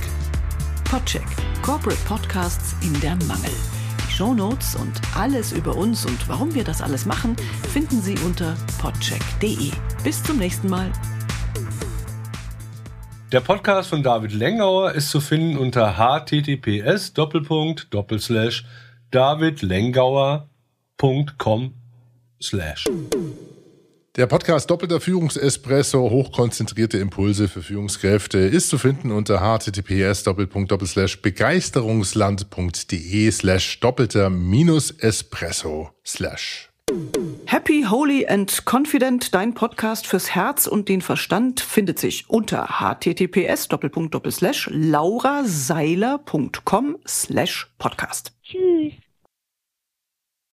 Podcheck. Corporate Podcasts in der Mangel. Die Shownotes und alles über uns und warum wir das alles machen, finden Sie unter podcheck.de. Bis zum nächsten Mal. Der Podcast von David Lengauer ist zu finden unter https davidlengauer.com slash. Der Podcast Doppelter Führungsespresso, hochkonzentrierte Impulse für Führungskräfte, ist zu finden unter https begeisterungsland.de slash doppelter minus espresso slash. Happy, Holy and Confident, dein Podcast fürs Herz und den Verstand, findet sich unter https lauraseiler.com podcast. Tschüss.